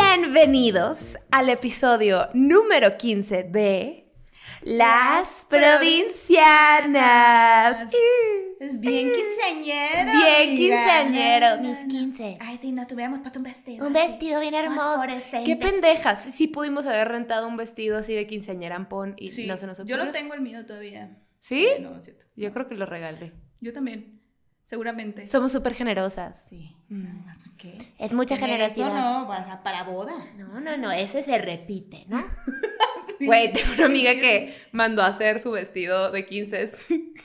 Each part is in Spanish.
Bienvenidos al episodio número 15 de Las Provincianas. Es bien quinceañero. Bien quinceañero, No, no, mis no. 15. Ay, si nos tuviéramos puesto un vestido. Un así, vestido bien hermoso. Qué pendejas. Sí pudimos haber rentado un vestido así de quinceañera ampón y Sí, no se nos ocurrió. Yo lo tengo el mío todavía. ¿Sí? No, es cierto. Yo creo que lo regalé. Yo también. Seguramente. Somos súper generosas. Sí. Mm. ¿Qué? Es mucha generosidad. Eso no, para, para boda. No, no, no, ese se repite, ¿no? Güey, tengo una amiga que mandó a hacer su vestido de 15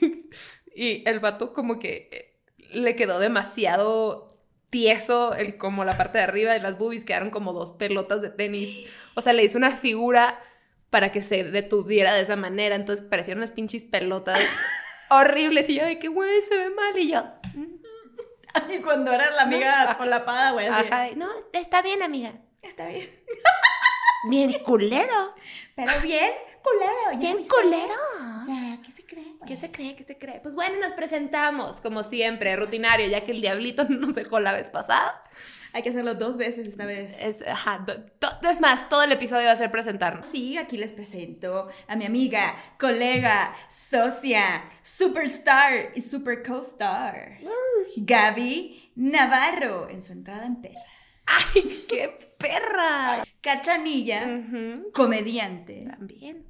y el vato como que eh, le quedó demasiado tieso el, como la parte de arriba de las boobies quedaron como dos pelotas de tenis. O sea, le hizo una figura para que se detuviera de esa manera, entonces parecían unas pinches pelotas horribles y yo de que, güey, se ve mal y yo, Y cuando eras la amiga solapada, güey. ajá, no, está bien, amiga. Está bien. Bien culero. Pero bien culero. ¿ya Bien culero. O. ¿Qué se cree? ¿Qué se cree? Pues bueno, nos presentamos, como siempre, rutinario, ya que el diablito nos dejó la vez pasada. Hay que hacerlo dos veces esta vez. Es, ajá, do- do- es más, todo el episodio va a ser presentarnos. Sí, aquí les presento a mi amiga, colega, socia, superstar y super co-star, Gaby Navarro, en su entrada en perra. ¡Ay, qué perra! Cachanilla, Ujú, comediante. También.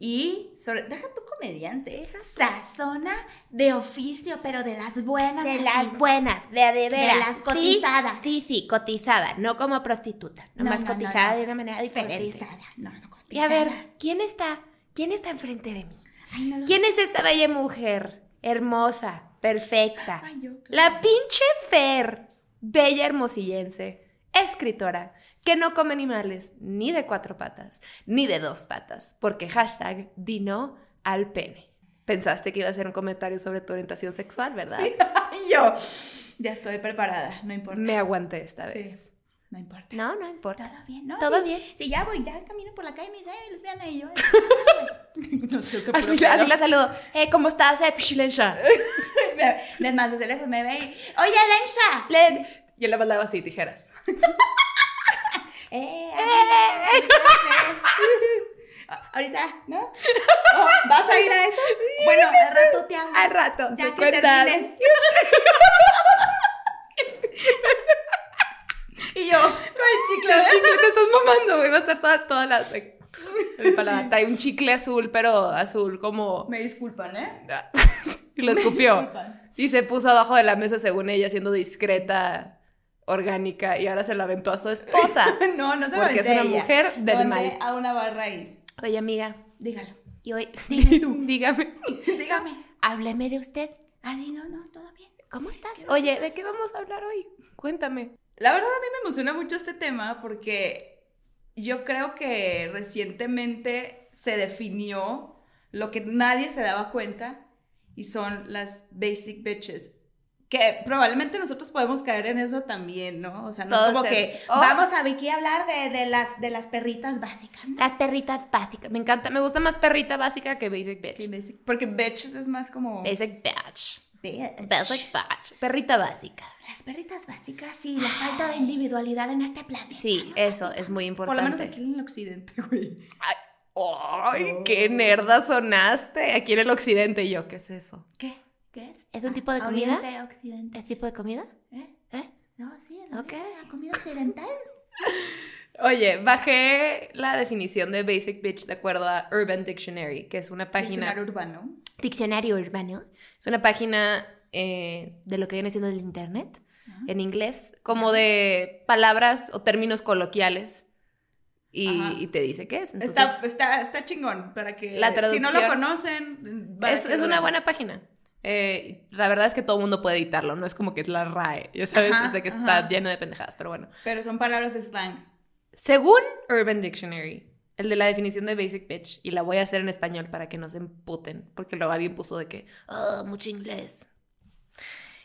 Y, sobre, deja tu comediante, sazona de oficio, pero de las buenas. De las buenas, de de veras. las cotizadas. Sí, sí, sí, cotizada, no como prostituta, No, nomás no, no, cotizada no. de una manera diferente. Cotizada. No, no, Y cotizada. a ver, ¿quién está? ¿Quién está enfrente de mí? Ay, ¿Quién es esta bella mujer? Hermosa, perfecta. Ay, yo, La pinche Fer, bella hermosillense, escritora, que no come animales ni de cuatro patas, ni de dos patas, porque hashtag dino al pene. Pensaste que iba a ser un comentario sobre tu orientación sexual, ¿verdad? Sí, yo. Ya estoy preparada, no importa. Me aguanté esta Sí, vez. no importa. No, no importa. Todo bien, ¿no? Todo Sí, bien. Sí, ya voy, ya camino por la calle y me dice, ay, lesbiana, y yo. no sé qué Así, así la saludo. Eh, ¿cómo estás? Eh, pichilensha. Es más, desde lejos me ve y, oye, Lensha. Le... Y él le mandaba así, tijeras. Eh, Ahorita, ¿no? Oh, ¿Vas a ir a eso? Bueno, al rato te hablo. Al rato, Ya te que cuentas. termines. y yo, con el chicle. El chicle te estás mamando, güey. Va a estar toda, toda la... el paladar. Trae un chicle azul, pero azul como... Me disculpan, ¿eh? y lo escupió. Y se puso abajo de la mesa según ella, siendo discreta, orgánica, y ahora se la aventó a su esposa. No, no se me Porque es una ella. mujer del mal. a una barra ahí. Oye, amiga, Dígalo. y hoy... Dime tú. Dígame. Dígame. Hábleme de usted. Ah, sí, no, no, todo bien. ¿Cómo estás? Oye, ¿de qué vamos a hablar hoy? Cuéntame. La verdad a mí me emociona mucho este tema porque yo creo que recientemente se definió lo que nadie se daba cuenta y son las basic bitches. Que probablemente nosotros podemos caer en eso también, ¿no? O sea, no Todos es como que Oh. vamos a Vicky a hablar de, de las, de las perritas básicas. ¿no? Las perritas básicas. Me encanta, me gusta más perrita básica que basic bitch. Basic- Porque bitch es más como... Basic bitch. bitch. Basic bitch. Perrita básica. Las perritas básicas, sí, la falta de individualidad en este planeta. Sí, eso es muy Por importante. lo menos aquí en el occidente, güey. Ay, ay, qué nerda sonaste. Aquí en el occidente y yo, ¿qué es eso? ¿Qué? ¿Qué es? ¿Es un tipo de comida? Oriente, occidente. ¿Es tipo de comida? ¿Eh? ¿Eh? No, sí, el Ok. oriente, la comida occidental. Oye, bajé la definición de basic bitch de acuerdo a Urban Dictionary, que es una página. Diccionario urbano. Diccionario urbano. Es una página eh, de lo que viene siendo el internet, en inglés, como de palabras o términos coloquiales. Y, te dice qué es. Entonces, está, está, está chingón para que La si no lo conocen, es, es una buena página. Eh, la verdad es que todo el mundo puede editarlo, no es como que es la RAE, ya sabes, Ajá, es de que ajá. está lleno de pendejadas, pero bueno. Pero son palabras de slang. Según Urban Dictionary, el de la definición de basic bitch, y la voy a hacer en español para que no se emputen, porque luego alguien puso de que, oh, mucho inglés.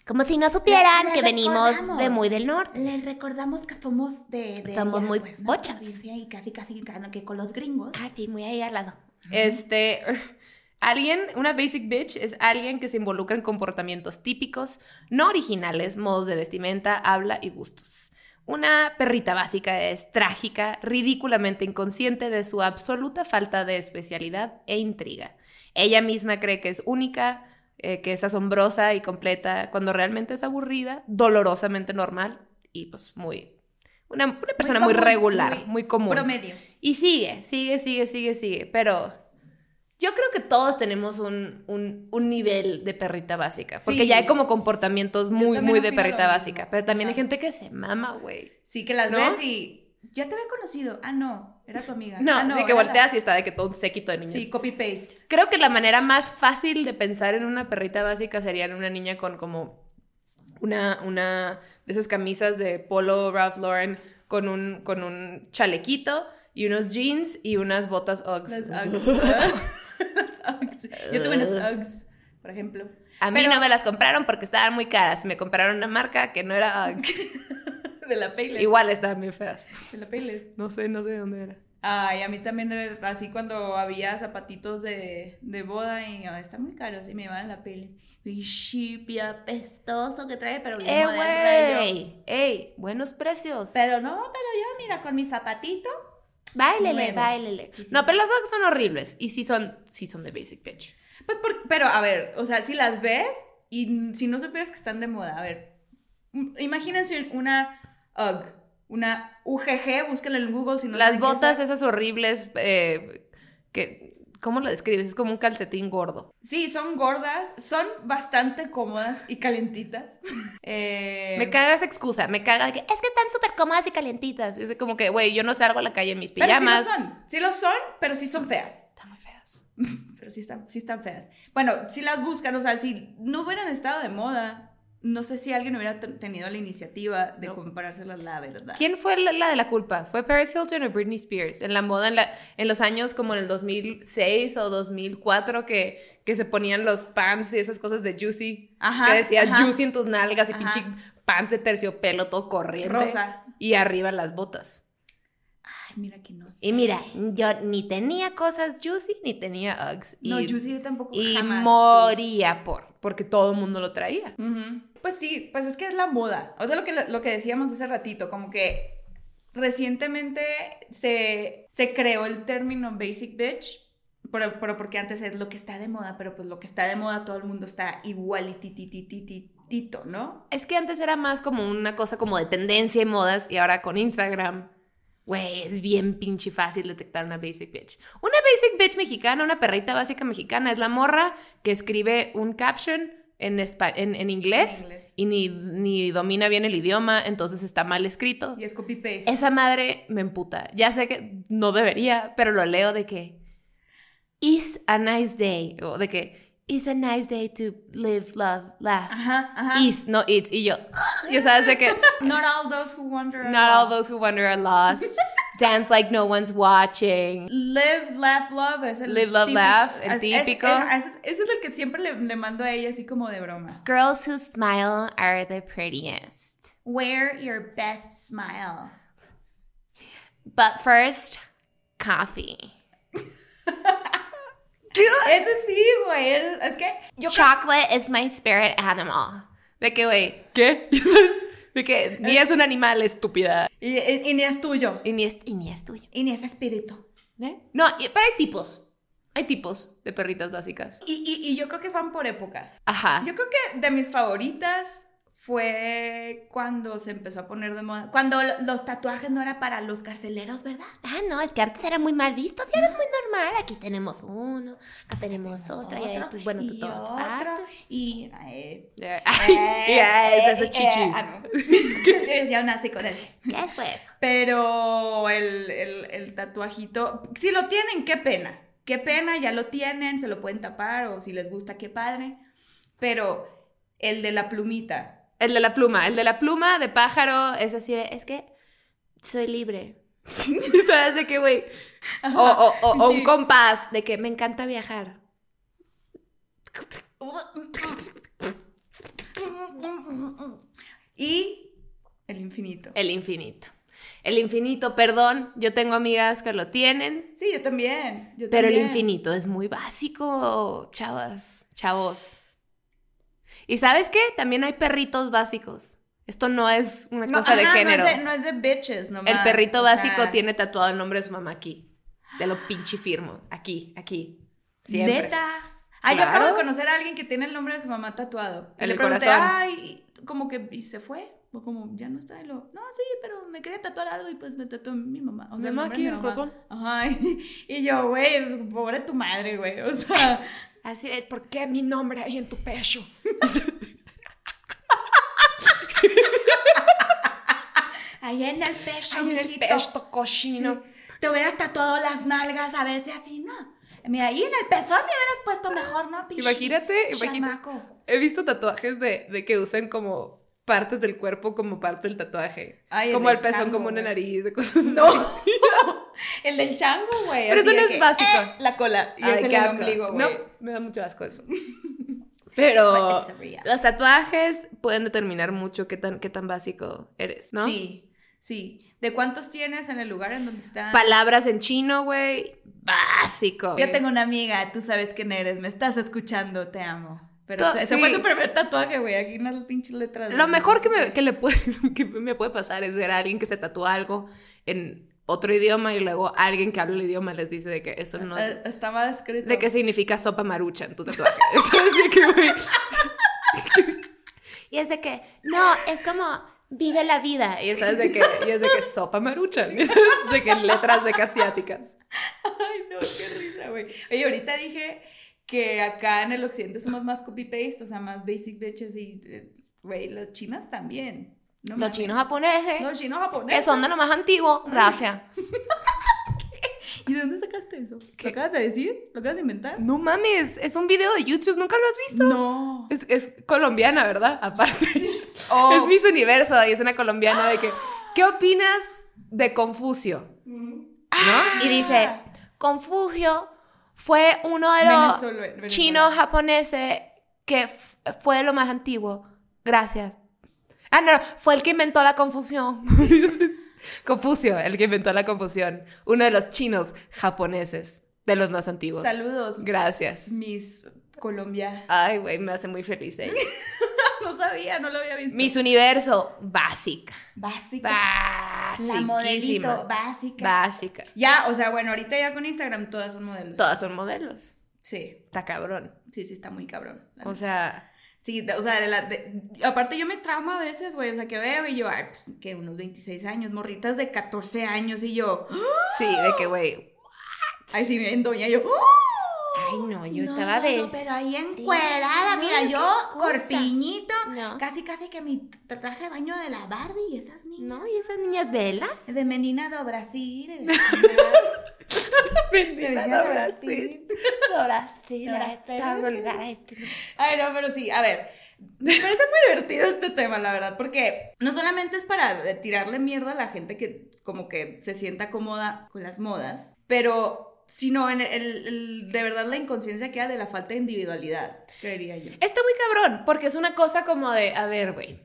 Como si no supieran Les que venimos de muy del norte. Les recordamos que somos de... de Somos allá, muy pues. Provincia Y casi, casi que- que con los gringos. Ah, sí, muy ahí al lado. Este, alguien, una basic bitch es alguien que se involucra en comportamientos típicos, no originales, modos de vestimenta, habla y gustos. Una perrita básica es trágica, ridículamente inconsciente de su absoluta falta de especialidad e intriga. Ella misma cree que es única, eh, que es asombrosa y completa, cuando realmente es aburrida, dolorosamente normal y pues muy... Una, una persona muy, común, regular, muy muy común. Promedio. Y sigue, sigue, sigue, sigue, sigue. Pero yo creo que todos tenemos un, un- un nivel de perrita básica. Porque Sí. ya hay como comportamientos muy, muy de perrita básica. Pero también hay gente que se mama, güey. Sí, que las ¿No? ves y ya te había conocido. Ah, no, era tu amiga. No, Ah, de que la- volteas y está de que todo un séquito de niños. Sí, copy paste. Creo que la manera más fácil de pensar en una perrita básica sería en una niña con como una, una de esas camisas de polo Ralph Lauren con un, con un chalequito y unos jeans y unas botas Uggs. Las Uggs. Yo tuve unas Uggs, por ejemplo. A mí Pero- no me las compraron porque estaban muy caras. Me compraron una marca que no era Uggs. De la Payless. Igual estaban bien feas. De la Payless. No sé, no sé de dónde era. Ay, a mí también era así cuando había zapatitos de, de boda y "Ah, están muy caros y me a la Payless. Y apestoso que trae, pero bien ¡Eh, moderno. güey! ¡Ey! Buenos precios. Pero no, pero yo, mira, con mi zapatito. Báilele, Nuevo. báilele. Sí, sí. No, pero las Uggs son horribles. Y sí son, sí son de basic bitch. Pues, por- pero a ver, o sea, si las ves y si no supieras que están de moda, a ver, imagínense una UGG, una UGG, búsquenla en Google si no Las botas es. esas horribles eh, que... ¿Cómo lo describes? Es como un calcetín gordo. Sí, son gordas, son bastante cómodas y calentitas. Eh, Me caga esa excusa. Me caga de que es que están súper cómodas y calientitas. Es como que, güey, yo no salgo a la calle en mis pero sí pijamas. lo son, sí lo son, pero sí son feas. Están muy feas. Pero sí están, sí están feas. Bueno, si las buscan, o sea, si no hubieran estado de moda, no sé si alguien hubiera tenido la iniciativa de No. comprárselas, la verdad. ¿Quién fue la, la de la culpa? ¿Fue Paris Hilton o Britney Spears? En la moda, en, la- en los años como en el 2006 o 2004, que, que se ponían los pants y esas cosas de Juicy. Ajá, que decía ajá. Juicy en tus nalgas y Ajá. pinche pants de terciopelo todo corriente. Rosa. Y arriba las botas. Ay, mira que no. Y mira, yo ni tenía cosas Juicy ni tenía Uggs. No, y, Juicy yo tampoco y jamás. moría por, porque todo el mundo lo traía. Ujú. Pues sí, pues es que es la moda. O sea, lo que, lo que decíamos hace ratito, como que recientemente se, se creó el término basic bitch, pero, pero porque antes es lo que está de moda, pero pues lo que está de moda todo el mundo está igual y tititititito, ¿no? Es que antes era más como una cosa como de tendencia y modas y ahora con Instagram, güey, es bien pinche fácil detectar una basic bitch. Una basic bitch mexicana, una perrita básica mexicana, es la morra que escribe un caption en, en, en inglés, En inglés. y ni, ni domina bien el idioma, entonces está mal escrito. Y es copy paste. Esa madre me emputa. Ya sé que no debería, pero lo leo de que is a nice day o de que is a nice day to live, love, laugh. Ajá, ajá. Is, no it's. Y yo, ya sabes de que Not all those who wonder. are not all those who wonder are lost. Dance like no one's watching. Live, laugh, love es el Live, laugh, típico- laugh, el es- es- típico. es- ese es el que siempre le, le mando a ella así como de broma. Girls who smile are the prettiest. Wear your best smile. But first, coffee. Ese sí, güey. Es, es que yo Chocolate is my spirit animal. De que, güey, ¿qué? Ya sabes, De que ni es un animal, estúpida. y, y- y ni es tuyo. Y ni es, y ni es tuyo. Y ni es espíritu. ¿Eh? No, pero hay tipos. Hay tipos de perritas básicas. Y, y- y yo creo que van por épocas. Ajá. Yo creo que de mis favoritas fue cuando se empezó a poner de moda. Cuando lo- los tatuajes no era para los carceleros, ¿verdad? Ah, no, es que antes era muy mal visto, y ahora es muy normal. Aquí tenemos uno, acá tenemos otra, y ahí tú, bueno, tú partes. Y. eh, Ay, ya, ese es eh, chichi. eh, ah, no. ya nací con él. ¿Qué fue eso? Pero el, el, el tatuajito, si lo tienen, qué pena. Qué pena, ya lo tienen, se lo pueden tapar o si les gusta, qué padre. Pero el de la plumita. El de la pluma, el de la pluma de pájaro es así de, es que soy libre. ¿Sabes de qué, güey? O, o, o, o un compás de que me encanta viajar. Y el infinito. El infinito. El infinito, perdón, yo tengo amigas que lo tienen, Sí, yo también. yo pero el infinito es muy básico, chavas, chavos. ¿Y sabes qué? También hay perritos básicos. Esto no es una No, cosa de ajá, género. No es de, no es de bitches, nomás. El perrito o básico sea, tiene tatuado el nombre de su mamá aquí. Te lo pinche firmo. Aquí, aquí. Siempre. Neta. Ah, yo Claro. acabo de conocer a alguien que tiene el nombre de su mamá tatuado. Y En le el pregunté, corazón. ay, como que, y se fue. O como, ya no está. Y lo, no, sí, pero me quería tatuar algo y pues me tatuó mi mamá. O sea, Mi mamá aquí de en el corazón. Ajá. Y, y yo, güey, pobre tu madre, güey. O sea, Así de, ¿por qué mi nombre ahí en tu pecho? ahí en el pecho, Ahí en el pecho cochino. Sí. Te hubieras tatuado las nalgas a ver si así, ¿no? Mira, ahí en el pezón me hubieras puesto mejor, ¿no? Pichi? Imagínate, imagínate. He visto tatuajes de, de que usan como partes del cuerpo como parte del tatuaje. Ay, el como el del pezón, chango, como una nariz, de cosas así. El del chango, güey. Pero eso no es que, básico. eh, la cola. Y Ay, es el asco. ombligo, No, me da mucho asco eso. Pero los tatuajes pueden determinar mucho qué tan, qué tan básico eres, ¿no? Sí, sí. ¿De cuántos tienes en el lugar en donde están? Palabras en chino, güey, básico. Yo tengo una amiga, tú sabes quién eres, me estás escuchando, te amo. Pero To- ese sí. fue su primer tatuaje, güey. Aquí unas pinches letras. Lo mejor que me, que le puede, que me puede pasar es ver a alguien que se tatúa algo en otro idioma y luego alguien que habla el idioma les dice de que esto no es... Eh, Estaba escrito. De qué significa sopa marucha en tu tatuaje. Eso es de que, güey... Y es de que, no, es como vive la vida. Y eso es de que, y es de que sopa marucha. Y eso es de que letras de que asiáticas. Ay, no, qué risa, güey. Oye, ahorita dije que acá en el occidente somos más copy-paste, o sea, más basic bitches y, eh, güey, las chinas también. No Los chinos japoneses, Los chinos japoneses. que son de lo más antiguo, gracias. ¿Y de dónde sacaste eso? ¿Qué? ¿Lo acabas de decir? ¿Lo acabas de inventar? No mames, es un video de YouTube, ¿nunca lo has visto? No. Es, es colombiana, ¿verdad? Aparte. Oh. Es Miss Universo y es una colombiana de que, ¿qué opinas de Confucio? ¿No? Y dice, Confucio fue uno de los Venezuela- Venezuela. chinos japoneses que fue lo más antiguo. Gracias. Ah, no, fue el que inventó la confusión. Confucio, el que inventó la confusión. Uno de los chinos japoneses, de los más antiguos. Saludos, Gracias. Miss Colombia. Ay, güey, me hace muy feliz ella. No sabía, no lo había visto. Miss Universo, básica. básica. Básica. La modelito básica. Básica. Ya, o sea, bueno, ahorita ya con Instagram todas son modelos. Todas son modelos. Sí, Está cabrón. sí, sí, está muy cabrón. O sea, Sí, o sea, de la, de- aparte yo me trauma a veces, güey, o sea, que veo y yo, ay, pues, que unos 26 años, morritas de 14 años y yo, sí, de que, güey. ay, sí, bien doña, yo, Ay, no, yo No, estaba de. no, pero ahí encuerada, mira, yo, corpiñito, No. casi, casi que mi tra- traje de baño de la Barbie y esas niñas. No, y esas niñas velas. De menina do Brasil. Bendita de Brasil. Brasil, vulgar, este- Ay, no, pero sí, a ver. Me parece muy divertido este tema, la verdad, porque no solamente es para tirarle mierda a la gente que como que se sienta cómoda con las modas, pero sino en el, el- de verdad la inconsciencia que hay de la falta de individualidad, creería yo. Está muy cabrón, porque es una cosa como de, a ver, güey,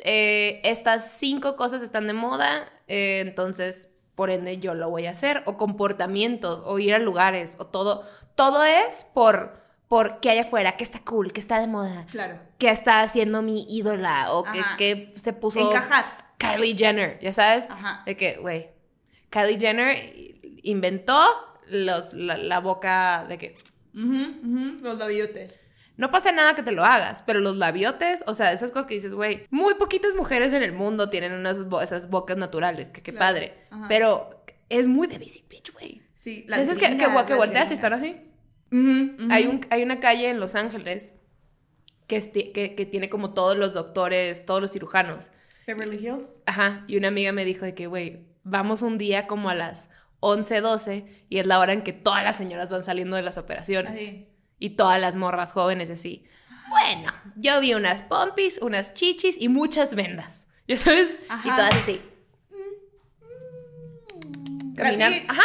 eh, estas cinco cosas están de moda, eh, entonces, por ende, yo lo voy a hacer, o comportamientos, o ir a lugares, o todo, todo es por, por qué hay afuera, que está cool, que está de moda, Claro. que está haciendo mi ídola, o que, se puso Encajar. Kylie Jenner, ya sabes, Ajá. de que, güey, Kylie Jenner inventó los, la, la boca de que... Los labiotes. No pasa nada que te lo hagas, pero los labiotes, o sea, esas cosas que dices, güey, muy poquitas mujeres en el mundo tienen unas bo- esas bocas naturales, que qué Claro. padre. Ajá. Pero es muy de basic bitch, güey. Sí, Las veces que, que, que volteas y están así. Ujú. Hay, un, hay una calle en Los Ángeles que, es ti- que, que tiene como todos los doctores, todos los cirujanos. Beverly Hills. Ajá, y una amiga me dijo de que, güey, vamos un día como a las 11, 12 y es la hora en que todas las señoras van saliendo de las operaciones. Y todas las morras jóvenes así. Bueno, yo vi unas pompis, unas chichis y muchas vendas. ¿Ya sabes? Y todas así. Caminando. Así. Ajá.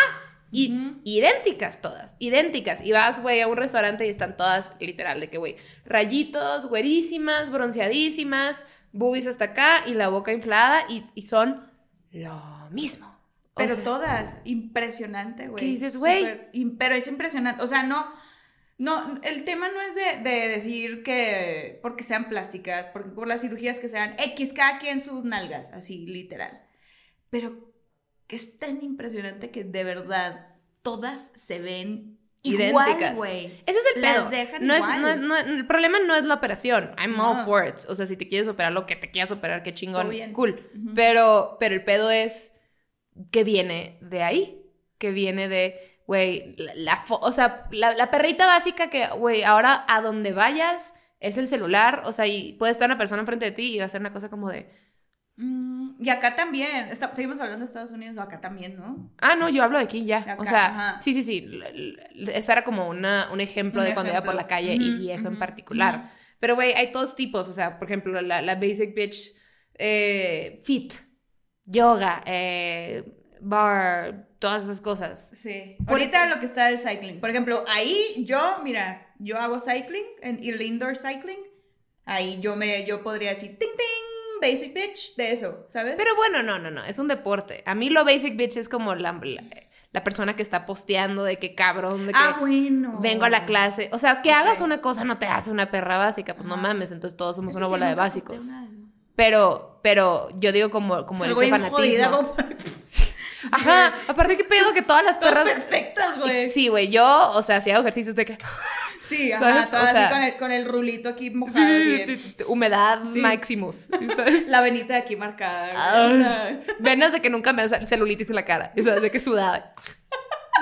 Y idénticas todas, idénticas. Y vas, güey, a un restaurante y están todas, literal, de que, güey, rayitos, güerísimas, bronceadísimas, boobies hasta acá y la boca inflada y, y son lo mismo. O Pero sea, todas, impresionante, güey. ¿Qué dices, güey? Pero es impresionante, o sea, no, No, el tema no es de, de decir que porque sean plásticas, porque por las cirugías que sean X, cada quien sus nalgas, así, literal. Pero que es tan impresionante que de verdad todas se ven idénticas. igual. Ese es el Las pedo. no igual. no es- no es- el problema no es la operación. I'm all No. for it. O sea, si te quieres operar lo que te quieras operar, qué chingón. Bien. Cool. Ujú. pero, pero el pedo es que viene de ahí. Que viene de, güey, la, la o sea, la, la perrita básica que, güey, ahora a donde vayas es el celular. O sea, y puede estar una persona enfrente de ti y va a ser una cosa como de, Mm, y acá también, está- seguimos hablando de Estados Unidos, acá también, ¿no? Ah, no, yo hablo de aquí ya. Acá, o sea, ajá. sí, sí, sí. Ese era como una, un ejemplo Un de cuando iba por la calle y- eso en particular. Pero, güey, hay todos tipos. O sea, por ejemplo, la, la basic bitch eh, fit, yoga, eh, bar, todas esas cosas. Sí. Por- Ahorita lo que está del cycling. Por ejemplo, ahí yo, mira, yo hago cycling, en el indoor cycling. Ahí yo me, yo podría decir, ting, ting, basic bitch, de eso, ¿sabes? Pero bueno, no, no, no. Es un deporte. A mí lo basic bitch es como la, la, la persona que está posteando de que cabrón, de que... ah, bueno. Vengo a la clase. O sea, que Ok. hagas una cosa no te hace una perra básica. Pues no mames. Entonces todos somos Eso una sí, bola de básicos. Pero, pero yo digo como, como ese jodida, fanatismo. como Ajá, aparte qué pedo que todas las perras. perfectas, güey. Sí, güey, yo, o sea, si hago ejercicios de que. Sí, ajá, O sea- así con el, con el rulito aquí mojado. Sí, humedad Sí. maximus. ¿Sabes? La venita de aquí marcada. o sea, Venas de que nunca me da celulitis en la cara. Sabes, de que sudada.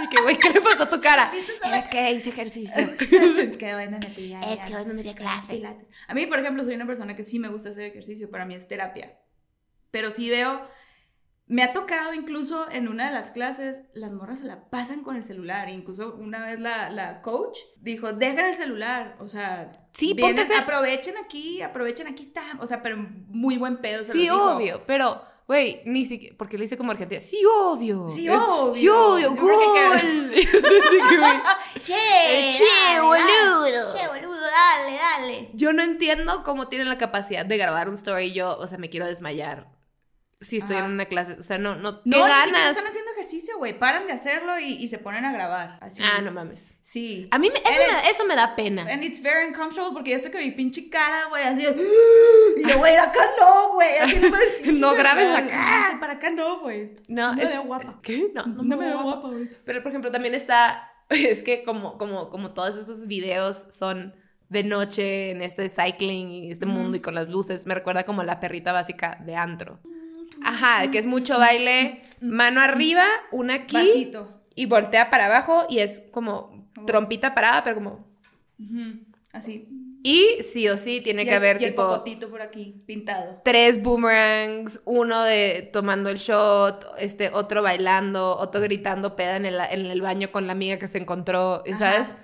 Y que, güey, ¿qué le pasó a tu cara? Es que hice ejercicio. es que hoy me metí a- Es que hoy me metí a clase. Pilates. A mí, por ejemplo, soy una persona que sí me gusta hacer ejercicio, para mí es terapia. Pero sí veo, me ha tocado incluso en una de las clases, las morras se la pasan con el celular. Incluso una vez la, la coach dijo, dejen el celular, o sea, Sí, vienen, aprovechen aquí, aprovechen, aquí está. O sea, pero muy buen pedo. se Sí, obvio. Pero, güey, ni siquiera. Porque le hice como argentina. Sí, obvio. Sí, obvio. Sí, obvio. Güey, Che, Che, dale, boludo. Che, boludo, dale, dale. Yo no entiendo cómo tienen la capacidad de grabar un story y yo, o sea, me quiero desmayar. Si estoy Ajá. en una clase, o sea, no, no, No, ¿qué siquiera ganas? están haciendo ejercicio, güey. Paran de hacerlo y, y se ponen a grabar. Así. Ah, no mames. Sí. A mí me- eso, me, eso me da pena. And it's very uncomfortable porque ya estoy con mi pinche cara, güey, así. Y yo, güey, acá no, güey. Así no, me- No grabes acá. No, Para acá no, güey. No, No me es- veo guapa. ¿Qué? No, No, me veo guapa, güey. Pero, por ejemplo, también está, es que como, como, como todos esos videos son de noche en este cycling y este mundo y con las luces, me recuerda como la perrita básica de antro. Ajá, que es mucho baile, mano arriba, una aquí Vasito. y voltea para abajo y es como trompita parada, pero como... Así. Y sí o sí tiene Y que el- haber y tipo por aquí, pintado. tres boomerangs, uno de tomando el shot, este otro bailando, otro gritando peda en el, en el baño con la amiga que se encontró, ¿y ¿sabes?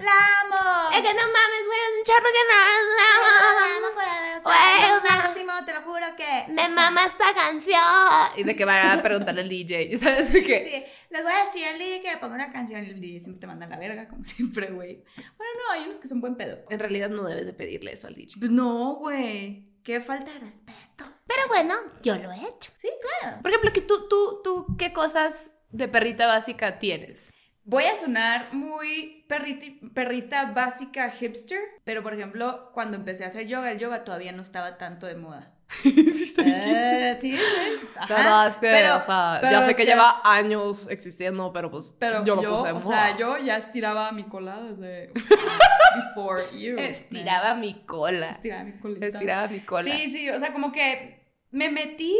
¡La amo! Es que no mames, güey, es un chorro que no. Güey, o sea- máximo, te lo juro que... Me mama esta canción. Y de que van a preguntarle al DJ, ¿sabes? De que, Sí, les voy a decir al DJ que ponga una canción y el DJ siempre te manda a la verga, como siempre, güey. Bueno, no, hay unos que son buen pedo. En realidad no debes de pedirle eso al DJ. Pues no, güey. Qué falta de respeto. Pero bueno, yo lo he hecho. Sí, claro. Por ejemplo, que tú, tú, tú, ¿qué cosas de perrita básica tienes? Voy a sonar muy perrita, perrita básica hipster, pero por ejemplo, cuando empecé a hacer yoga, el yoga todavía no estaba tanto de moda. Eh, sí, sí. Pero es que, Pero- o sea, pero ya sé que lleva años existiendo, pero pues Pero yo yo, lo puse de o moda. sea, yo ya estiraba mi cola desde before you. Estiraba mi cola. Estiraba mi colita. Estiraba mi cola. Sí, sí, o sea, como que me metí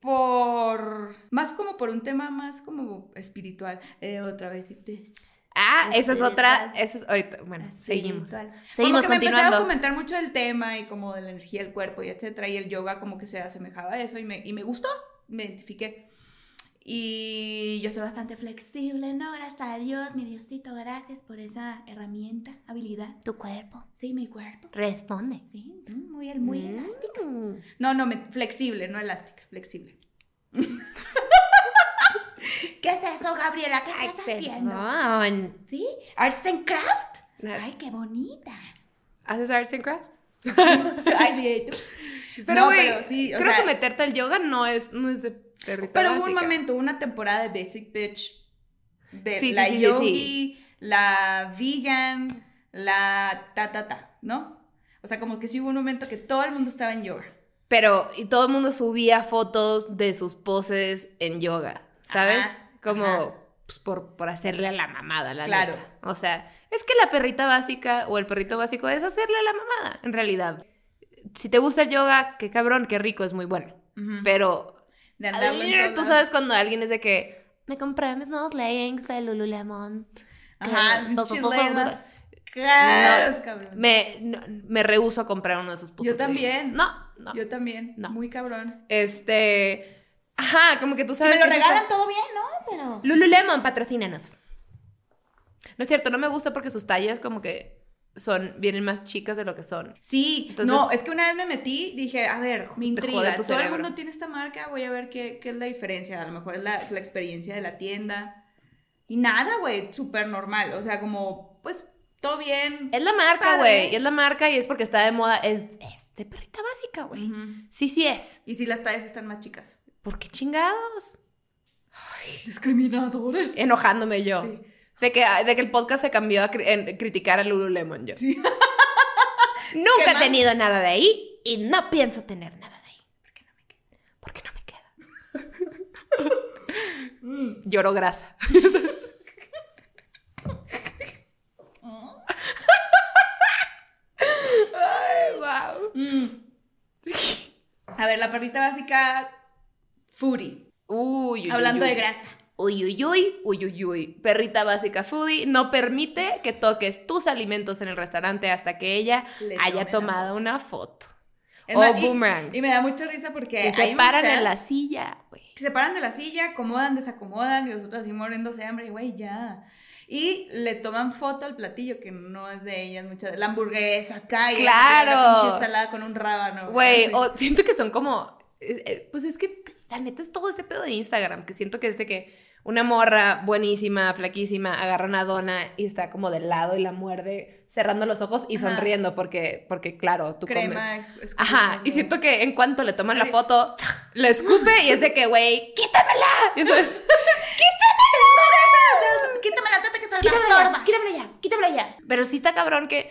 por más como por un tema más como espiritual. Eh, otra vez. Ah, esa es otra. Esa es ahorita. Bueno, seguimos. Espiritual. Seguimos como que me empecé a continuando. documentar mucho del tema y como de la energía del cuerpo y etcétera. Y el yoga como que se asemejaba a eso y me, y me gustó, me identifiqué. Y yo soy bastante flexible, ¿no? Gracias a Dios, mi Diosito, gracias por esa herramienta, habilidad. Tu cuerpo Sí, mi cuerpo. responde. Sí, muy, muy Mm. elástica. No, no, me- flexible, no elástica, flexible. ¿Qué es eso, Gabriela? ¿Qué estás haciendo? Perdón. ¿Sí? ¿Arts and Craft? No. Ay, qué bonita. ¿Haces arts and crafts? Ay, sí, ¿y tú? Pero, güey, sí, creo sea- que meterte al yoga no es, no es de Pero hubo un momento, una temporada de Basic Bitch, de Sí, la sí, sí, yogi, la vegan, la ta ta ta, ¿no? O sea, como que sí hubo un momento que todo el mundo estaba en yoga. Pero, y todo el mundo subía fotos de sus poses en yoga, ¿sabes? Ajá, Como ajá. pues, por, por hacerle a la mamada, la Claro. neta. O sea, es que la perrita básica o el perrito básico es hacerle a la mamada, en realidad. Si te gusta el yoga, qué cabrón, qué rico, es muy bueno. Pero, De tú sabes cuando alguien es de que me compré mis nuevos leggings de Lululemon. Ajá. Caras, cabrón. Me, no, me rehuso a comprar uno de esos putos Yo también. No, no. Yo también. No. Muy cabrón. Este. Ajá, como que tú Si sabes. me lo regalan, está- todo bien, ¿no? Pero. Lululemon, patrocínanos. No es cierto, no me gusta porque sus tallas como que son, vienen más chicas de lo que son. Sí, Entonces- no, es que una vez me metí, dije, a ver, me intriga. Todo el mundo tiene esta marca, voy a ver qué, qué es la diferencia. A lo mejor es la, la experiencia de la tienda. Y nada, güey, súper normal. O sea, como, pues, todo bien. Es la marca, güey. Es la marca y es porque está de moda. Es, es de perrita básica, güey. Ujú. Sí, sí es. Y si las tallas están más chicas. ¿Por qué chingados? Discriminadores. Enojándome yo. Sí. De, que, de que el podcast se cambió a cri- en criticar a Lululemon yo. Sí. Nunca Qué he tenido nada de ahí y no pienso tener nada de ahí. Porque no me queda. Mm, Lloro grasa. Ay, wow. Mm. A ver, la perrita básica, Fury. Uy, uy, Hablando uy, de grasa. Uy, uy, uy, uy, uy, uy. Perrita básica foodie no permite que toques tus alimentos en el restaurante hasta que ella Le haya tomado una foto. Es o más, boomerang. Y, me da mucha risa porque que se paran muchas en la silla, güey. que se paran de la silla, acomodan, desacomodan y nosotros así muriéndose de hambre y güey, ya. Y le toman foto al platillo que no es de ellas muchas La hamburguesa acá y Claro. la ensalada con un rábano. Güey, o siento que son como. eh, eh, Pues es que la neta es todo este pedo de Instagram, que siento que es de que una morra buenísima, flaquísima, agarra una dona y está como de lado y la muerde, cerrando los ojos y Ajá. sonriendo, porque, porque claro, tú crema. comes. Ajá, y siento que en cuanto le toman la foto, la escupe y es de que, güey, quítamela. Y eso es, Quítame la teta que la quítamela ya, quítamela ya, quítamela ya. Pero sí está cabrón que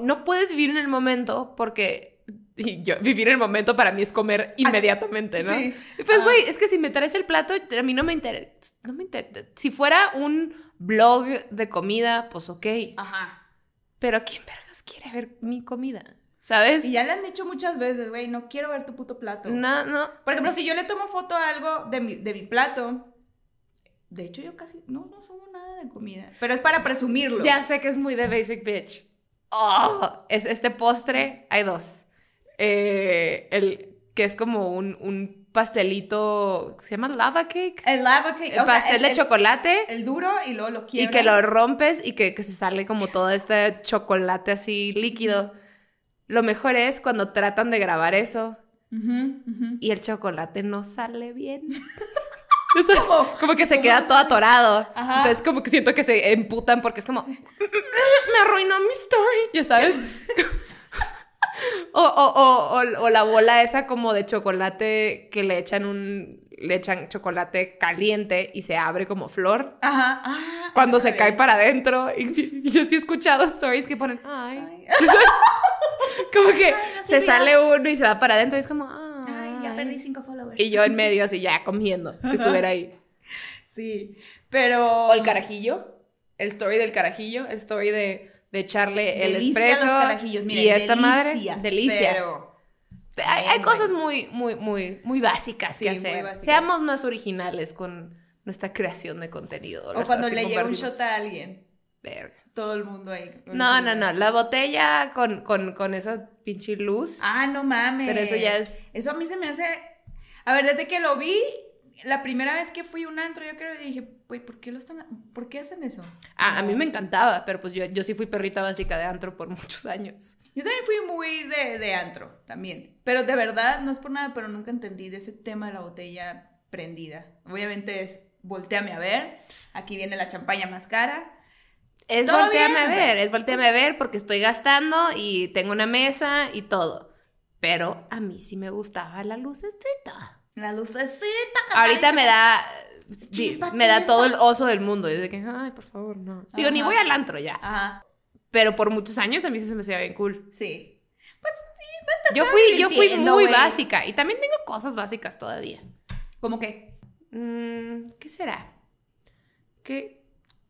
no puedes vivir en el momento porque y yo, vivir el momento para mí es comer inmediatamente, ¿no? sí. Pues, Ah. güey, es que si me traes el plato, a mí no me interesa. No me interesa. Si fuera un blog de comida, pues ok. Ajá. Pero ¿quién vergas quiere ver mi comida? ¿Sabes? Y ya le han dicho muchas veces, güey, no quiero ver tu puto plato. No, no. Por ejemplo, si yo le tomo foto a algo de mi, de mi plato, de hecho yo casi no, no subo nada de comida, pero es para presumirlo. Ya sé que es muy de basic bitch. Oh, es este postre, hay dos. Eh, el que es como un, un pastelito, ¿se llama lava cake? El lava cake, El o sea, pastel el- de el- chocolate El duro y luego lo y quiebras. que lo rompes y que, que se sale como todo este chocolate así líquido. Lo mejor es cuando tratan de grabar eso y el chocolate no sale bien. Entonces, como que se ¿Cómo queda todo atorado. Ajá. Entonces como que siento que se emputan porque es como, me arruinó mi story, ya sabes. o, o, o, o, la bola esa como de chocolate que le echan un, le echan chocolate caliente y se abre como flor. Ajá. Ah, Cuando se a cae para adentro. Y, yo sí he escuchado stories que ponen, ay. Ay. Como que Ay, no se sale uno y se va para adentro y es como, ay. Ay, ya perdí cinco followers. Y yo en medio así ya comiendo, si estuviera ahí. Sí, pero... O el carajillo, el story del carajillo, el story de, de echarle el Delicia espresso miren, y esta delicia, madre, delicia. Pero... hay, hay cosas muy, muy, muy, muy básicas Sí, que muy hacer. básicas. Seamos más originales con nuestra creación de contenido. O cuando le llega un shot a alguien. Verga. Todo el mundo ahí. No, no, no, la botella con, con, con esa pinche luz. Ah, no mames. Pero eso ya es- Eso a mí se me hace. A ver, desde que lo vi, la primera vez que fui a un antro, yo creo que dije, güey, ¿por qué lo están. ¿Por qué hacen eso? a, a mí me encantaba, pero pues yo, yo sí fui perrita básica de antro por muchos años. Yo también fui muy de, de antro, también. Pero de verdad, no es por nada, pero nunca entendí de ese tema de la botella prendida. Obviamente es, volteame a ver, aquí viene la champaña más cara. Es volteame bien, a ver, es volteame a ver porque estoy gastando y tengo una mesa y todo. Pero a mí sí me gustaba la lucecita. La lucecita. Ahorita me da Chispa, me da todo el oso del mundo. Y de que, ay, por favor, no. Digo, ni voy al antro ya. Ajá. Pero por muchos años a mí sí se me hacía bien cool. Sí. Yo fui, yo fui muy básica y también tengo cosas básicas todavía. ¿Cómo que? Mm, ¿Qué será? ¿Qué,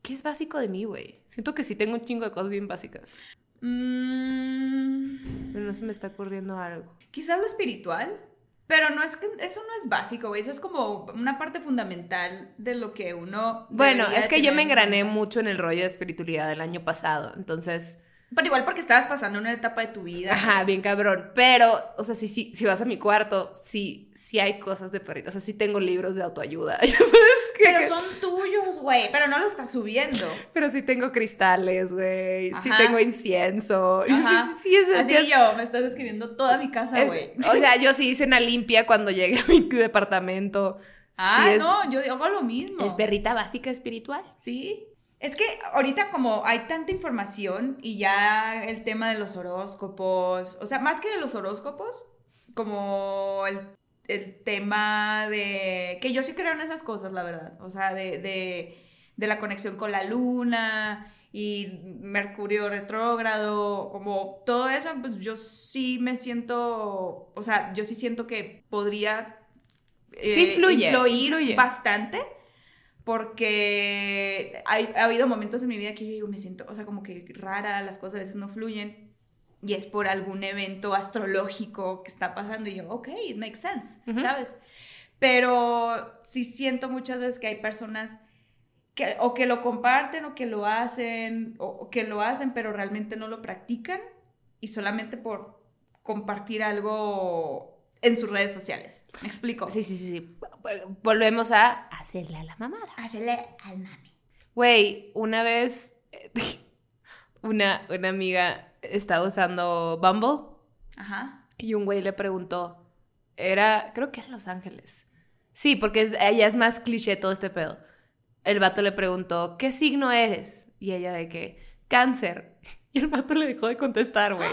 ¿Qué es básico de mí, güey? Siento que sí tengo un chingo de cosas bien básicas. Mm, Pero no se me está ocurriendo algo. quizás lo espiritual. Pero no es que eso no es básico, güey. Eso es como una parte fundamental de lo que uno. Bueno, es que yo me engrané mucho en el rollo de espiritualidad del año pasado. Entonces, Pero igual porque estabas pasando una etapa de tu vida. ajá, bien cabrón. Pero, o sea, si, si, si vas a mi cuarto, sí, sí hay cosas de perrito. O sea, sí tengo libros de autoayuda. Ya sabes que. Pero son tuyos, güey. Pero no lo estás subiendo. Pero sí tengo cristales, güey. Sí tengo incienso. Ajá. Sí, sí, es, Así es- yo, me estás describiendo toda mi casa, güey. o sea, yo sí hice una limpia cuando llegué a mi departamento. Ah, sí es, no, yo hago lo mismo. es perrita básica espiritual. Sí. Es que ahorita como hay tanta información y ya el tema de los horóscopos, o sea, más que de los horóscopos, como el, el tema de... que yo sí creo en esas cosas, la verdad. O sea, de, de, de la conexión con la luna y Mercurio retrógrado, como todo eso, pues yo sí me siento, o sea, yo sí siento que podría... Sí, influye, influir influye. bastante porque hay, ha habido momentos en mi vida que yo digo, me siento, o sea, como que rara, las cosas a veces no fluyen. Y es por algún evento astrológico que está pasando. Y yo, ok, it makes sense. ¿sabes? Pero sí siento muchas veces que hay personas que o que lo comparten o que lo hacen, o, o que lo hacen, pero realmente no lo practican. Y solamente por compartir algo en sus redes sociales. ¿Me explico? Sí, sí, sí, sí. Volvemos a hacerle a la mamada. Hacerle al mami. Güey, una vez una, una amiga estaba usando Bumble Ajá. y un güey le preguntó, era, creo que era Los Ángeles. Sí, porque es, ella es más cliché todo este pedo. El vato le preguntó, ¿qué signo eres? Y ella de que, cáncer. Y el vato le dejó de contestar, güey.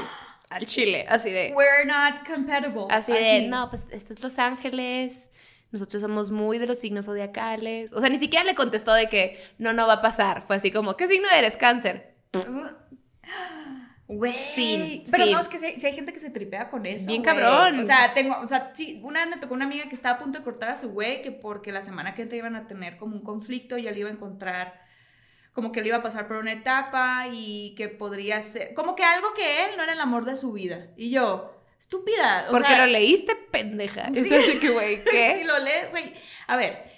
Al chile, así de... We're not compatible. Así de, no, pues esto es Los Ángeles. Nosotros somos muy de los signos zodiacales. O sea, ni siquiera le contestó de que no, no va a pasar. Fue así como, ¿qué signo eres? Cáncer. Güey. Sí, Pero sí. no, es que sí hay gente que se tripea con eso. Bien cabrón. O sea, tengo, o sea, sí, una vez me tocó una amiga que estaba a punto de cortar a su güey, que porque la semana que entra iban a tener como un conflicto y él iba a encontrar, como que él iba a pasar por una etapa y que podría ser, como que algo que él no era el amor de su vida. Y yo, estúpida. O Porque sea, lo leíste, pendeja. Sí. Es así que, güey, Si ¿qué? lo lees, güey. A ver,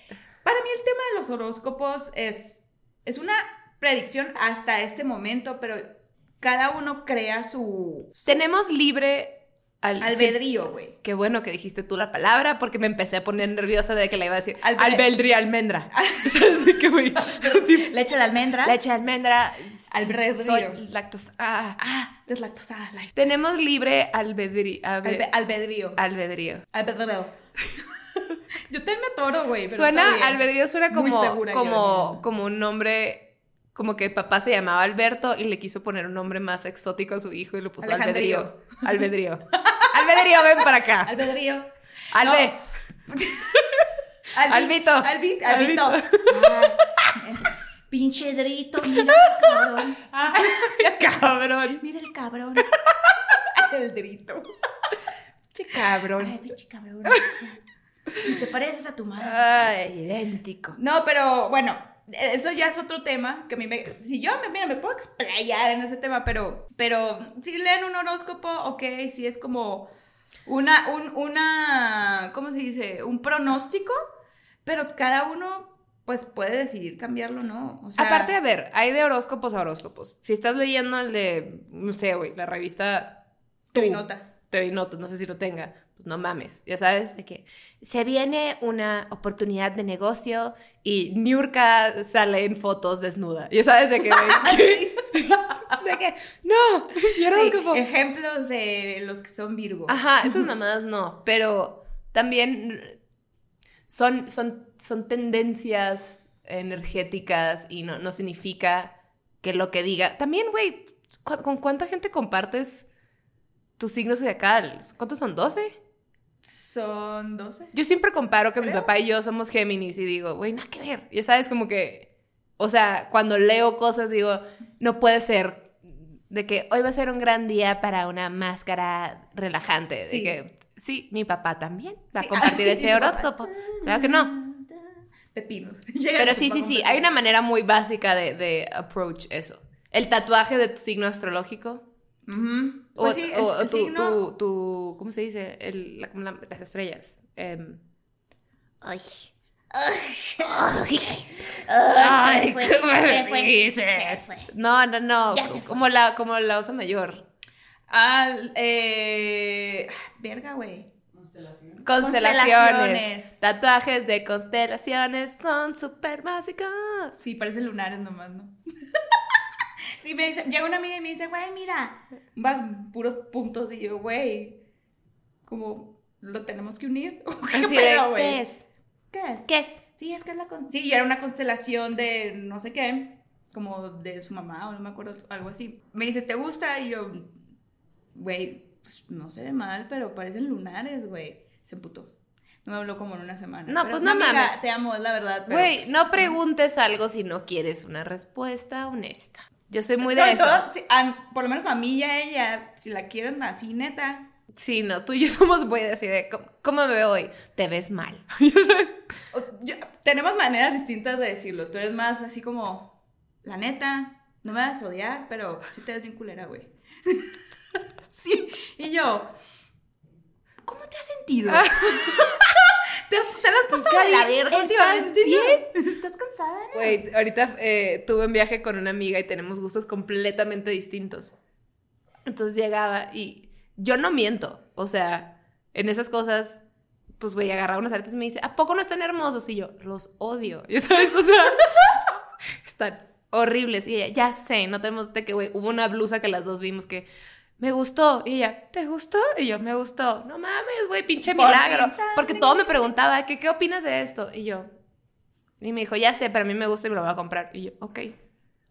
para mí el tema de los horóscopos es, es una predicción hasta este momento, pero cada uno crea su, su Tenemos libre al- albedrío, güey. Qué bueno que dijiste tú la palabra porque me empecé a poner nerviosa de que la iba a decir. Albe- Albedrío, almendra. Así que, güey. Leche de almendra. Leche de almendra. Albedrío. Soy lactosa. ah. Ah, deslactosada. light. Tenemos libre albedrío. albe- Albe- albedrío. albedrío. Albedrío. Yo también me atoro, güey. Suena, albedrío suena como, segura como, como un nombre, como que papá se llamaba Alberto y le quiso poner un nombre más exótico a su hijo y le puso albedrío. Albedrío. albedrío, ven para acá. Albedrío. Albe. Albi- Albito. Albi- Albito. Albito. Ah, pinche drito, mira el cabrón. Cabrón. Mira el cabrón. el drito. Qué cabrón. Ay, pinche cabrón. Y te pareces a tu madre. Ay, idéntico. No, pero bueno, eso ya es otro tema que a mí me... Si yo, me, mira, me puedo explayar en ese tema, pero, pero si leen un horóscopo, ok, si es como una, un, una, ¿cómo se dice? Un pronóstico, pero cada uno, pues, puede decidir cambiarlo, ¿no? O sea, Aparte, a ver, hay de horóscopos a horóscopos. Si estás leyendo el de, no sé, güey, la revista Tú, TV Notas. TV Notas, no sé si lo tenga, pues no mames, ya sabes, de que se viene una oportunidad de negocio y Niurka sale en fotos desnuda. Ya sabes de que, ¿qué? de que, no, Sí, horóscopo. ejemplos de los que son Virgo. Ajá, esas mamadas no, pero también son, son, son tendencias energéticas y no, no significa que lo que diga. También, güey, ¿cu- ¿con cuánta gente compartes tus signos zodiacales? ¿Cuántos son? ¿12? Son 12. Yo siempre comparo que mi papá y yo somos Géminis y digo, güey, nada que ver. Ya sabes, como que, o sea, cuando leo cosas digo, no puede ser De que hoy va a ser un gran día para una máscara relajante. De Sí. que, sí, mi papá también va a compartir ese horóscopo. Claro que no. Pepinos. Pero sí, sí, sí. Hay una manera muy básica de, de approach eso. El tatuaje de tu signo astrológico. Ujú. O, Pues sí, o- es- o el tu, signo- tu, tu- ¿cómo se dice? El- la- como la- las estrellas. Em, Ay. Ay. Ay, fue, ¿cómo se le fue, dices? no, no, no. Como, la, como la osa mayor. Eh... ah, Verga, güey. Constelaciones. Constelaciones. Tatuajes de constelaciones son súper básicos. Sí, parece lunares nomás, ¿no? sí, me dice, llega una amiga y me dice, güey, mira, vas puros puntos y yo, güey, como, ¿lo tenemos que unir? ¿O ¿Qué Así pedo, de? ¿qué es? ¿Qué es? ¿Qué es? Sí, es que es la con... Sí, y era una constelación de no sé qué, como de su mamá o no me acuerdo, algo así. Me dice, ¿te gusta? Y yo, güey, pues no se ve mal, pero parecen lunares, güey. Se emputó. No me habló como en una semana. No, Pero, pues no amiga, mames. Te amo, es la verdad. Güey, pues, no preguntes algo si no quieres una respuesta honesta. Yo soy muy de eso. todo, si- a- por lo menos a mí y a ella, si la quieren así, neta. Sí, no, tú y yo somos muy de así de, ¿cómo, cómo me veo hoy? Te ves mal. O- yo- tenemos maneras distintas de decirlo. Tú eres más así como, la neta, no me vas a odiar, pero sí te ves bien culera, güey. sí, y yo, ¿cómo te has sentido? ¿Te, has, te la has pasado de la verga ¿estás bien? ¿Estás cansada? no? Güey, ahorita eh, tuve un viaje con una amiga y tenemos gustos completamente distintos. Entonces llegaba y yo no miento. O sea, en esas cosas, pues güey, agarraba unas artes y me dice, ¿a poco no están hermosos? Y yo, los odio. Ya sabes, o sea, están horribles. Y ella, ya sé, no tenemos de que, güey, hubo una blusa que las dos vimos que me gustó. Y ella, ¿te gustó? Y yo, me gustó. No mames, güey, pinche milagro. Porque todo me preguntaba, ¿qué, ¿qué opinas de esto? Y yo, y me dijo, ya sé, pero a mí me gusta y me lo voy a comprar. Y yo, ok.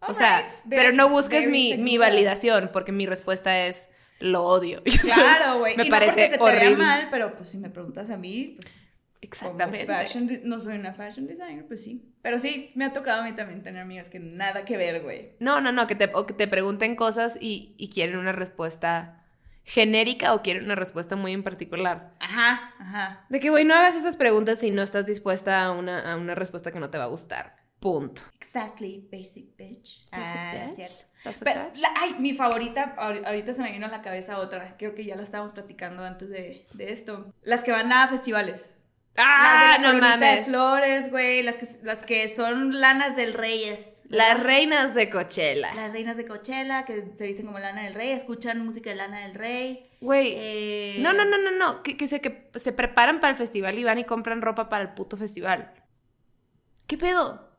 O sea, pero no busques mi, mi validación, porque mi respuesta es, lo odio. Claro, güey. Me y no parece vea horrible. mal, pero pues si me preguntas a mí, pues Exactamente. Fashion no soy una fashion designer, pues sí. Pero sí, me ha tocado a mí también tener amigas que nada que ver, güey. No, no, no, que te, o que te pregunten cosas y, y quieren una respuesta genérica o quieren una respuesta muy en particular. Ajá, ajá. De que, güey, no hagas esas preguntas si no estás dispuesta a una, a una respuesta que no te va a gustar. Punto. Exactly, basic bitch. Ah, Basic cierto. bitch. Pero, la- ay, mi favorita, ahori- ahorita se me vino a la cabeza otra. Creo que ya la estábamos platicando antes de, de esto. Las que van a festivales. ¡Ah, las de la no coronita de mames! flores, güey. Las que, las que son lanas del reyes. Las reinas de Coachella. Las reinas de Coachella que se visten como Lana del Rey, escuchan música de Lana del Rey. Güey, Eh, no, no, no, no, no. Que, que, se, que se preparan para el festival y van y compran ropa para el puto festival. ¿Qué pedo?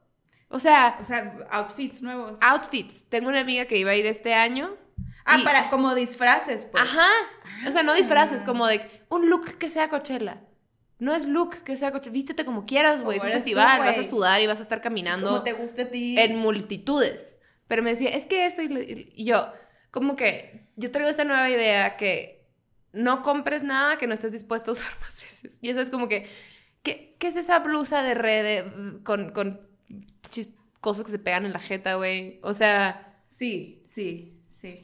O sea, O sea, outfits nuevos. outfits. Tengo una amiga que iba a ir este año. Ah, y- para como disfraces, pues. Ajá. O sea, no disfraces, Ah. como de un look que sea Coachella. No es look que sea Coachella. Vístete como quieras, güey. Es un tú, festival. vas a sudar y vas a estar caminando Como te guste a ti. en multitudes. Pero me decía, es que esto y, yo, como que yo traigo esta nueva idea que no compres nada que no estés dispuesto a usar más veces. Y eso es como que, ¿qué, qué es esa blusa de red con, con chis- cosas que se pegan en la jeta, güey? O sea, Sí, sí, sí.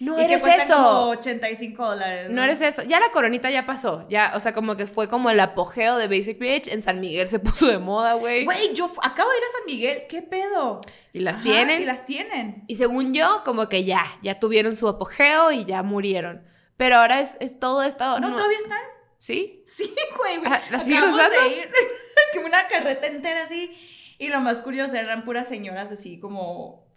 No y eres eso. como 85 dólares. No eres eso. Ya la coronita ya pasó. Ya, o sea, como que fue como el apogeo de Basic Bitch. En San Miguel se puso de moda, güey. Güey, yo acabo de ir a San Miguel. ¿Qué pedo? Y las Ajá, tienen. Y las tienen. Y según yo, como que ya, ya tuvieron su apogeo y ya murieron. Pero ahora es, es todo esto. ¿No, todavía están? ¿Sí? Sí, güey. Ah, ¿la siguen usando? como una carreta entera así. Y lo más curioso eran puras señoras así como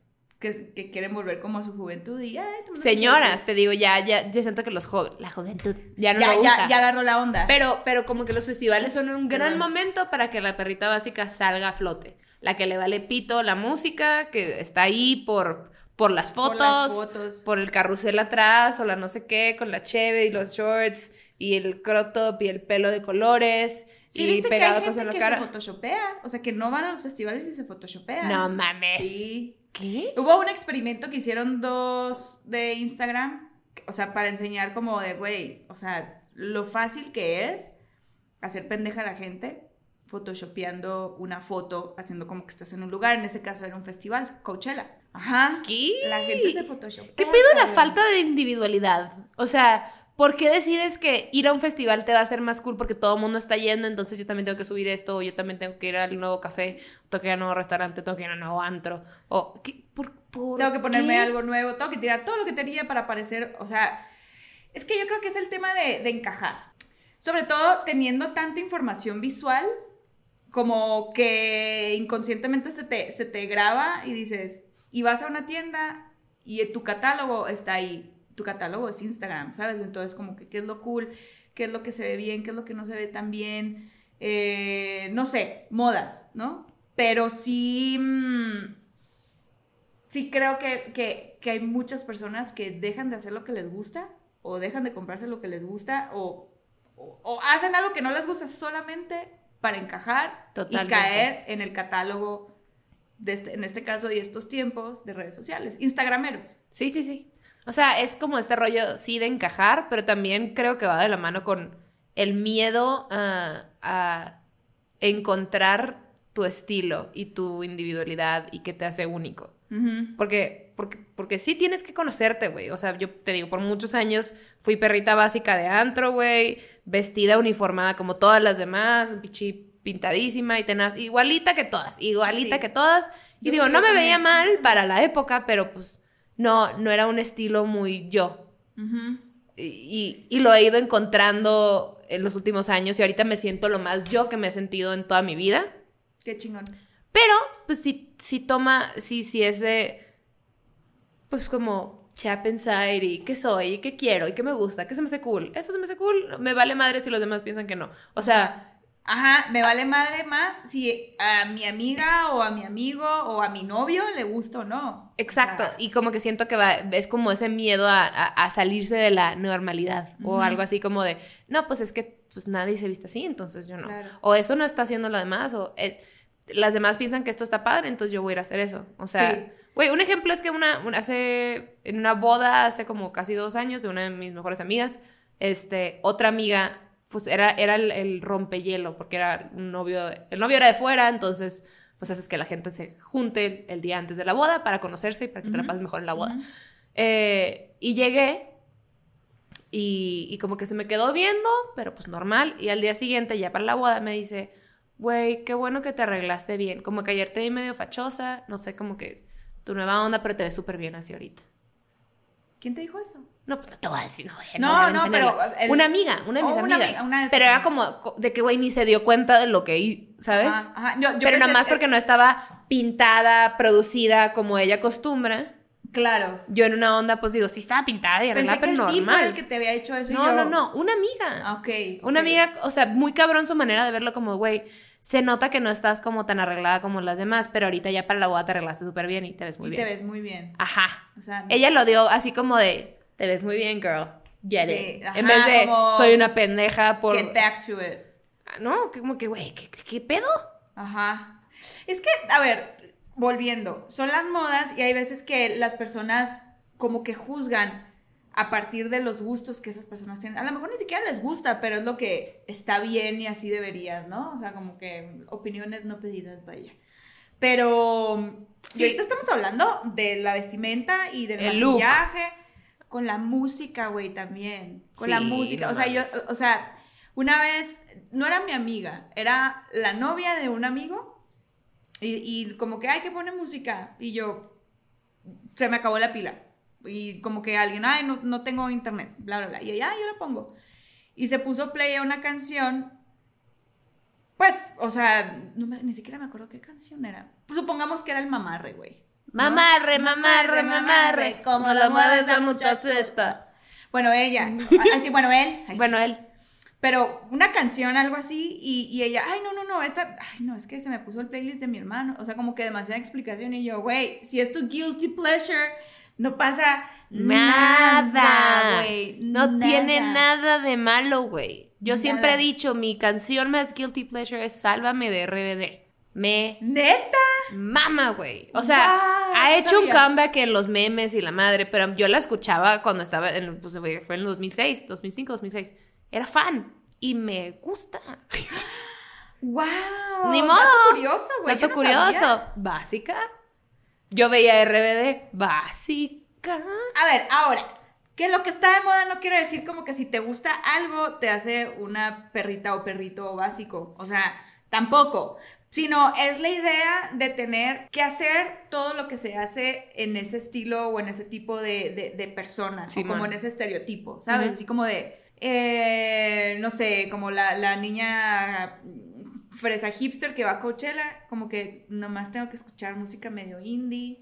que, que quieren volver como a su juventud y ay, Señoras, te digo, ya, ya, ya siento que los jóvenes, la juventud, ya no ya, lo ya, usa. ya agarró la onda. Pero, pero como que los festivales son un gran momento para que la perrita básica salga a flote. La que le vale pito la música, que está ahí por, por las Por fotos, las fotos. por el carrusel atrás, o la no sé qué, con la cheve y los shorts, y el crop top y el pelo de colores, ¿Sí y viste que hay pegado gente la que cara. se photoshopea? O sea, que no van a los festivales y se photoshopean. No mames. Sí. ¿Qué? Hubo un experimento que hicieron dos de Instagram, o sea, para enseñar como de, güey, o sea, lo fácil que es hacer pendeja a la gente photoshopeando una foto, haciendo como que estás en un lugar, en ese caso era un festival, Coachella. Ajá. ¿Qué? La gente se photoshopea. ¿Qué pedo la falta de individualidad? O sea, ¿por qué decides que ir a un festival te va a hacer más cool porque todo el mundo está yendo, entonces yo también tengo que subir esto, o yo también tengo que ir al nuevo café, tengo que ir al nuevo restaurante, tengo que ir al nuevo antro? O, ¿qué? ¿Por, por Tengo que ponerme qué? algo nuevo, tengo que tirar todo lo que tenía para parecer, o sea, es que yo creo que es el tema de, de encajar. Sobre todo teniendo tanta información visual, como que inconscientemente se te, se te graba y dices, y vas a una tienda y tu catálogo está ahí, tu catálogo es Instagram, ¿sabes? Entonces como que qué es lo cool, qué es lo que se ve bien, qué es lo que no se ve tan bien, eh, no sé, modas, ¿no? Pero sí... mm, sí creo que, que- que hay muchas personas que dejan de hacer lo que les gusta o dejan de comprarse lo que les gusta o, o- o hacen algo que no les gusta solamente para encajar Totalmente. y caer en el catálogo, de este- en este caso de estos tiempos, de redes sociales. Instagrameros. Sí, sí, sí. O sea, es como este rollo, sí, de encajar, pero también creo que va de la mano con el miedo a, a encontrar tu estilo y tu individualidad y que te hace único. Porque, porque, porque sí tienes que conocerte, güey. O sea, yo te digo, por muchos años fui perrita básica de antro, güey, vestida uniformada como todas las demás, pichi pintadísima y tenaz, igualita que todas, igualita Sí. que todas. Y Yo digo, no me veía mal para la época, pero pues no, no era un estilo muy yo. Y- y lo he ido encontrando en los últimos años y ahorita me siento lo más yo que me he sentido en toda mi vida. Qué chingón. Pero, pues sí, sí toma, sí, sí es de, pues como, chap inside y qué soy, y qué quiero, y qué me gusta, qué se me hace cool. Eso se me hace cool, me vale madre si los demás piensan que no. O sea, Ajá, me vale madre más si a mi amiga o a mi amigo o a mi novio le gusta o no. exacto, y como que siento que va, es como ese miedo a, a- a salirse de la normalidad, o algo así como de, no, pues es que pues nadie se viste así, entonces yo no. Claro. O eso no está haciendo lo demás, o es, las demás piensan que esto está padre, entonces yo voy a ir a hacer eso. O sea, Sí. güey, un ejemplo es que una, una- hace, en una boda hace como casi dos años de una de mis mejores amigas, este, otra amiga, pues era, era el, el rompehielo, porque era un novio, el novio era de fuera, entonces pues haces que la gente se junte el, día antes de la boda para conocerse y para que te la pases mejor en la boda. Eh, y llegué y, y como que se me quedó viendo, pero pues normal. Y al día siguiente, ya para la boda, me dice, güey, qué bueno que te arreglaste bien. Como que ayer te vi medio fachosa, no sé, como que tu nueva onda, pero te ves súper bien así ahorita. ¿Quién te dijo eso? No, pues no te voy a decir, no, a- No, no, pero el- Una amiga, una de mis Oh, una amigas. amiga, una de pero era como co- de que, güey, ni se dio cuenta de lo que, ¿sabes? Ajá, ajá. Yo- yo pero nada más porque no estaba pintada, producida como ella acostumbra. Claro. Yo en una onda, pues digo, sí estaba pintada y arreglada, pero tipo normal. era el que te había hecho eso y No, yo- no, no, una amiga. Ah, ok. Una amiga, o sea, muy cabrón su manera de verlo como, güey, se nota que no estás como tan arreglada como las demás, pero ahorita ya para la boda te arreglaste súper bien y te ves muy y bien. te ves muy bien. Ajá. O sea, Ella lo dio así como de, te ves muy bien, girl. Get Sí, it. ajá, en vez de, soy una pendeja por... get back to it. Ah, No, como que, güey, ¿qué, qué pedo? Ajá. Es que, a ver, volviendo, son las modas y hay veces que las personas como que juzgan a partir de los gustos que esas personas tienen. A lo mejor ni siquiera les gusta, pero es lo que está bien y así deberías, ¿no? O sea, como que opiniones no pedidas, vaya. Pero Sí. y ahorita estamos hablando de la vestimenta y del El look. Con la música, güey, también. Con la Sí, música. no o sea, yo, o sea, una vez, no era mi amiga, era la novia de un amigo. Y, y como que, ay, que pone música. Y yo, se me acabó la pila. Y como que alguien, ay, no, no tengo internet, bla, bla, bla. Y ella, ay, yo la pongo. Y se puso play a una canción. Pues, o sea, no me- ni siquiera me acuerdo qué canción era. Pues supongamos que era el mamarre, güey. Mamarre, mamarre, mamarre, como lo mueves a muchachita. Bueno, ella. Así, bueno, él. Ay, Bueno, él. Pero una canción, algo así, y, y ella, ay, no, no, no, esta, ay, no, es que se me puso el playlist de mi hermano. O sea, como que demasiada explicación. Y yo, güey, si es tu guilty pleasure, no pasa nada, güey. No tiene nada de malo, güey. Yo siempre he dicho, mi canción más guilty pleasure es Sálvame de RBD. Me ¿Neta? mama, güey. O sea, ha hecho un comeback en los memes y la madre, pero yo la escuchaba cuando estaba en, pues, fue en el 2006, 2005, 2006. Era fan y me gusta. ¡Wow! Ni dato modo. curioso, güey. Dato no curioso. sabía. Básica. Yo veía RBD. Básica. A ver, ahora, que lo que está de moda no quiere decir como que si te gusta algo te hace una perrita o perrito básico. O sea, tampoco. Sino es la idea de tener que hacer todo lo que se hace en ese estilo o en ese tipo de, de, de personas. o como en ese estereotipo, ¿sabes? Así como de, eh, no sé, como la, la niña fresa hipster que va a Coachella, como que nomás tengo que escuchar música medio indie.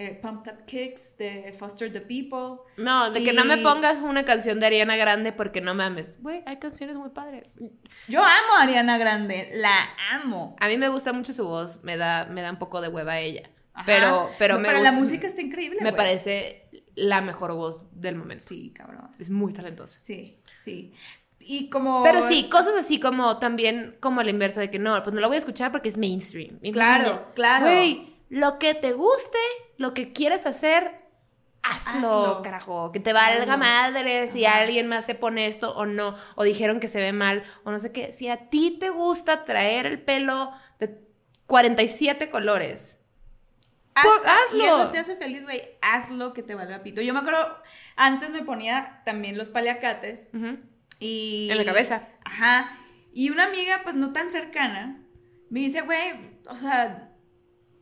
Eh, Pumped Up Kicks de Foster the People. No, de que no me Y- pongas una canción de Ariana Grande porque no mames. Güey, hay canciones muy padres. Yo amo a Ariana Grande, la amo. A mí me gusta mucho su voz. Me da, me da un poco de hueva ella. Ajá. Pero, pero No, me pero la música está increíble. Me parece la mejor voz del momento. Sí, cabrón. Es muy talentosa. Sí, sí. Y como. Pero sí, cosas así como también como a la inversa de que no, pues no lo voy a escuchar porque es mainstream. Y Claro, claro. Güey, lo que te guste, lo que quieres hacer, hazlo, Hazlo. carajo. Que te valga Hazlo. madre si Ajá. alguien más se pone esto o no, o dijeron que se ve mal, o no sé qué. Si a ti te gusta traer el pelo de 47 colores. Haz- Pues, hazlo. Y eso te hace feliz, güey. Hazlo que te valga pito. Yo me acuerdo, antes me ponía también los paliacates y. En la cabeza. Ajá. Y una amiga, pues no tan cercana, me dice, güey, o sea,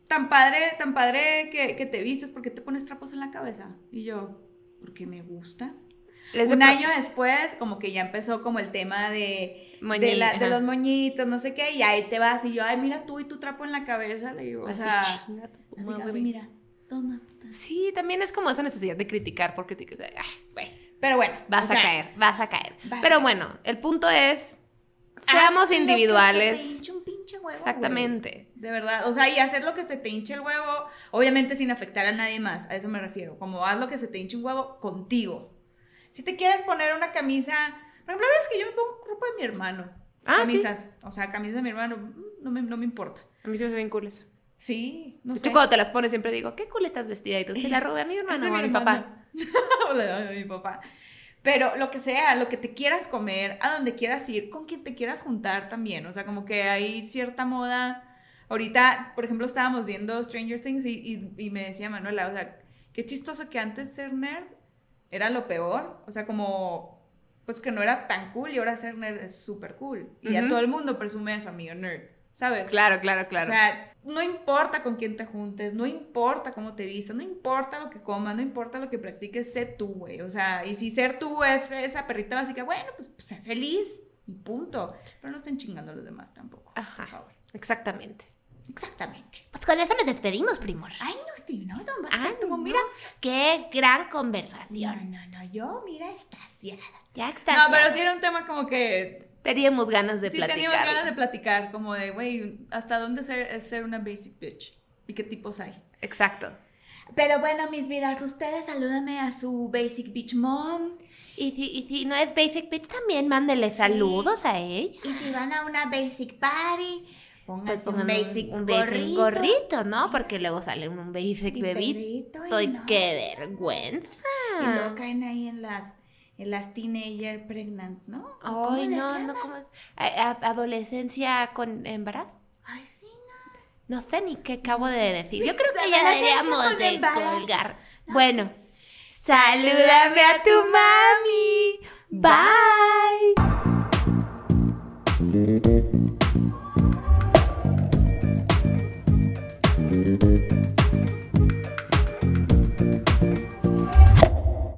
tan padre, tan padre que, que te vistes, ¿por qué te pones trapos en la cabeza? Y yo, porque me gusta. Les Un año después, como que ya empezó como el tema de, Moñi- de, la- de los moñitos, no sé qué, y ahí te vas, y yo, ay, mira tú y tu trapo en la cabeza, le digo, o Así, sea, chinga así, güey. mira, toma. Sí, también es como esa necesidad de criticar por criticar. Ay, güey. Pero bueno, Vas o sea, a caer, vas a caer. Vale. Pero bueno, el punto es, haz seamos lo que te individuales. un pinche huevo, güey. Exactamente. De verdad, o sea, y hacer lo que se te hinche el huevo, obviamente sin afectar a nadie más, a eso me refiero, como haz lo que se te hinche un huevo contigo. Si te quieres poner una camisa, por ejemplo, ves que yo me pongo ropa de mi hermano. Ah, sí. camisas, o sea, camisas de mi hermano, mm, no me, no me importa. A mí se me hace bien cool eso. Sí, no De sé. hecho, cuando te las pones siempre digo, qué cool estás vestida. Y tú, te la robé a mi hermano Es o a mi mi papá. O de mi papá. Pero lo que sea, lo que te quieras comer, a donde quieras ir, con quien te quieras juntar también. O sea, como que hay cierta moda. Ahorita, por ejemplo, estábamos viendo Stranger Things y, y- y me decía Manuela, o sea, qué chistoso que antes ser nerd era lo peor. O sea, como, pues que no era tan cool y ahora ser nerd es súper cool. Y ya Ujú. todo el mundo presume a su amigo nerd, ¿sabes? Claro, claro, claro. O sea, no importa con quién te juntes, no importa cómo te vistas, no importa lo que comas, no importa lo que practiques, sé tú, güey. O sea, y si ser tú es esa perrita básica, bueno, pues, pues sé feliz y punto. Pero no estén chingando a los demás tampoco, Ajá. por favor. Exactamente. Exactamente. Pues con eso nos despedimos, primor. Ay, no, sí, no, don Ay, no. mira. Qué gran No, conversación. no, no, yo, mira, estaciada. Ya está. No, pero sí era un tema como que Teníamos ganas de sí platicar. teníamos ganas de platicar, como de, güey, ¿hasta dónde ser, es ser una basic bitch? ¿Y qué tipos hay? Exacto. Pero bueno, mis vidas, ustedes salúdame a su basic bitch mom. Y si, y si no es Basic Bitch, también mándele saludos a ella. Y si van a una basic party, Pues pongan un basic un gorrito. basic gorrito, ¿no? Porque luego sale un basic bebito. y no. qué vergüenza. Y luego caen ahí en las, las teenager pregnant, ¿no? ¿O cómo Ay, no, no, ¿cómo es? Adolescencia con embarazo. Ay, sí, No sé ni qué acabo de decir. Yo creo que ya deberíamos de colgar. Bueno, salúdame a tu mami. Bye.